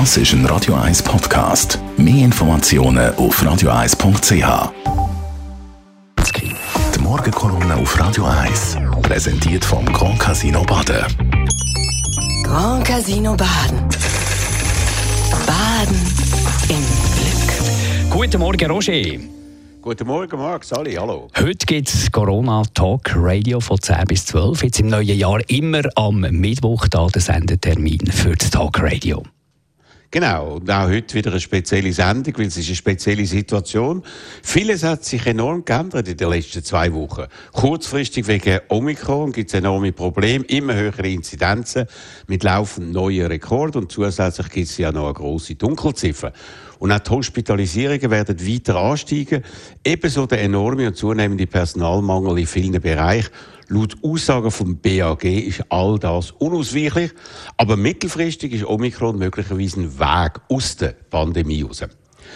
Das ist ein Radio 1 Podcast. Mehr Informationen auf radio1.ch. Die Morgenkolumne auf Radio 1 präsentiert vom Grand Casino Baden. Grand Casino Baden. Baden im Glück. Guten Morgen, Roger. Guten Morgen, Marc. Sali, hallo. Heute gibt es Corona Talk Radio von 10 bis 12. Jetzt im neuen Jahr immer am Mittwoch da der Sendetermin für das Talk Radio. Genau, und auch heute wieder eine spezielle Sendung, weil es ist eine spezielle Situation. Vieles hat sich enorm geändert in den letzten zwei Wochen. Kurzfristig wegen Omikron gibt es enorme Probleme, immer höhere Inzidenzen mit laufend neuen Rekorden und zusätzlich gibt es ja noch eine grosse Dunkelziffer. Und auch die Hospitalisierungen werden weiter ansteigen. Ebenso der enorme und zunehmende Personalmangel in vielen Bereichen. Laut Aussagen vom BAG ist all das unausweichlich. Aber mittelfristig ist Omikron möglicherweise ein Weg aus der Pandemie raus.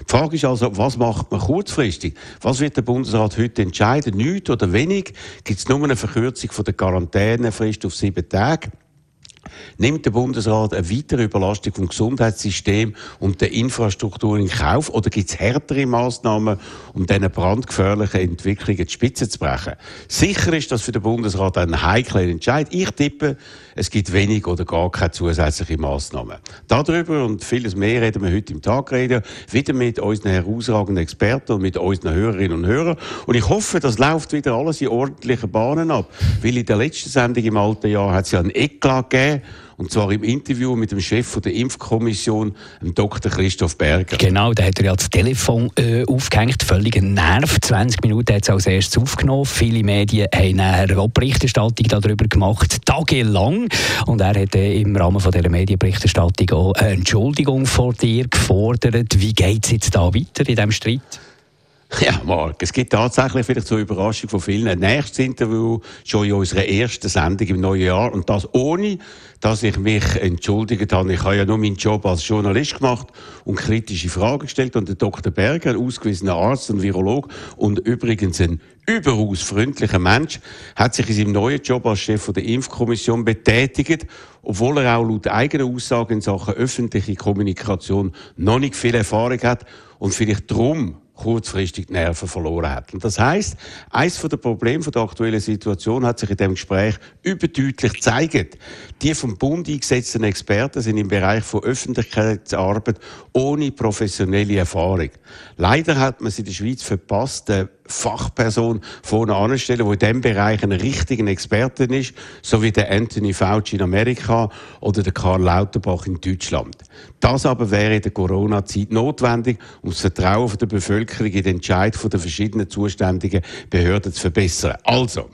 Die Frage ist also, was macht man kurzfristig? Was wird der Bundesrat heute entscheiden? Nichts oder wenig? Gibt es nur eine Verkürzung von der Quarantänefrist auf sieben Tage? Nimmt der Bundesrat eine weitere Überlastung vom Gesundheitssystem und der Infrastruktur in Kauf oder gibt es härtere Maßnahmen, um diese brandgefährlichen Entwicklungen die Spitze zu brechen? Sicher ist das für den Bundesrat ein heikler Entscheid. Ich tippe, es gibt wenig oder gar keine zusätzliche Maßnahmen. Darüber und vieles mehr reden wir heute im Tagreden, wieder mit unseren herausragenden Experten und mit unseren Hörerinnen und Hörern. Und ich hoffe, das läuft wieder alles in ordentlichen Bahnen ab, weil in der letzten Sendung im alten Jahr hat es ja einen Eklat gegeben, und zwar im Interview mit dem Chef der Impfkommission, dem Dr. Christoph Berger. Genau, da hat er ja das Telefon äh, aufgehängt, völliger Nerv. 20 Minuten hat es als erstes aufgenommen. Viele Medien haben nachher auch Berichterstattung darüber gemacht, tagelang. Und er hat äh, im Rahmen von dieser Medienberichterstattung auch eine Entschuldigung vor dir gefordert. Wie geht es jetzt da weiter in diesem Streit? Ja, Marc, es gibt tatsächlich vielleicht zur Überraschung von vielen ein nächstes Interview schon in unserer ersten Sendung im neuen Jahr und das ohne, dass ich mich entschuldigt habe. Ich habe ja nur meinen Job als Journalist gemacht und kritische Fragen gestellt und der Dr. Berger, ein ausgewiesener Arzt und Virolog und übrigens ein überaus freundlicher Mensch, hat sich in seinem neuen Job als Chef der Impfkommission betätigt, obwohl er auch laut eigener Aussagen in Sachen öffentliche Kommunikation noch nicht viel Erfahrung hat und vielleicht darum kurzfristig die Nerven verloren hat. Und das heißt, eines der Probleme der aktuellen Situation hat sich in dem Gespräch überdeutlich gezeigt. Die vom Bund eingesetzten Experten sind im Bereich von Öffentlichkeitsarbeit ohne professionelle Erfahrung. Leider hat man es in der Schweiz verpasst, eine Fachperson vorne anzustellen, die in diesem Bereich ein richtiger Experte ist, so wie der Anthony Fauci in Amerika oder der Karl Lauterbach in Deutschland. Das aber wäre in der Corona-Zeit notwendig, um das Vertrauen der Bevölkerung in den Entscheid der verschiedenen zuständigen Behörden zu verbessern. Also,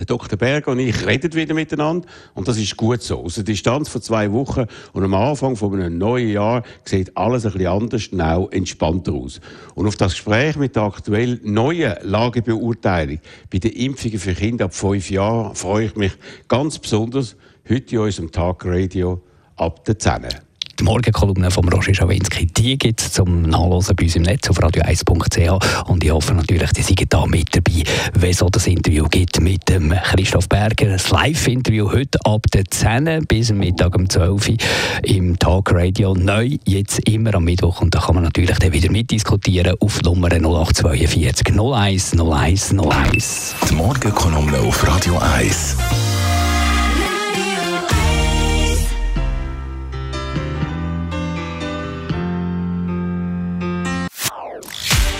der Dr. Berger und ich reden wieder miteinander und das ist gut so. Aus der Distanz von zwei Wochen und am Anfang von einem neuen Jahr sieht alles ein bisschen anders auch entspannter aus. Und auf das Gespräch mit der aktuell neuen Lagebeurteilung bei den Impfungen für Kinder ab fünf Jahren freue ich mich ganz besonders heute in unserem Tagradio ab der 10. Die Morgenkolumne von Roger Schawinski, die gibt es zum Nachlesen bei uns im Netz auf radio1.ch und ich hoffe natürlich, die sind da mit dabei, wenn es das Interview gibt mit dem Christoph Berger. Das Live-Interview heute ab der 10 bis Mittag um 12 Uhr im Talk Radio neu, jetzt immer am Mittwoch und da kann man natürlich dann wieder mitdiskutieren auf Nummer 0842 01 01 01. Die Morgenkolumne auf Radio 1.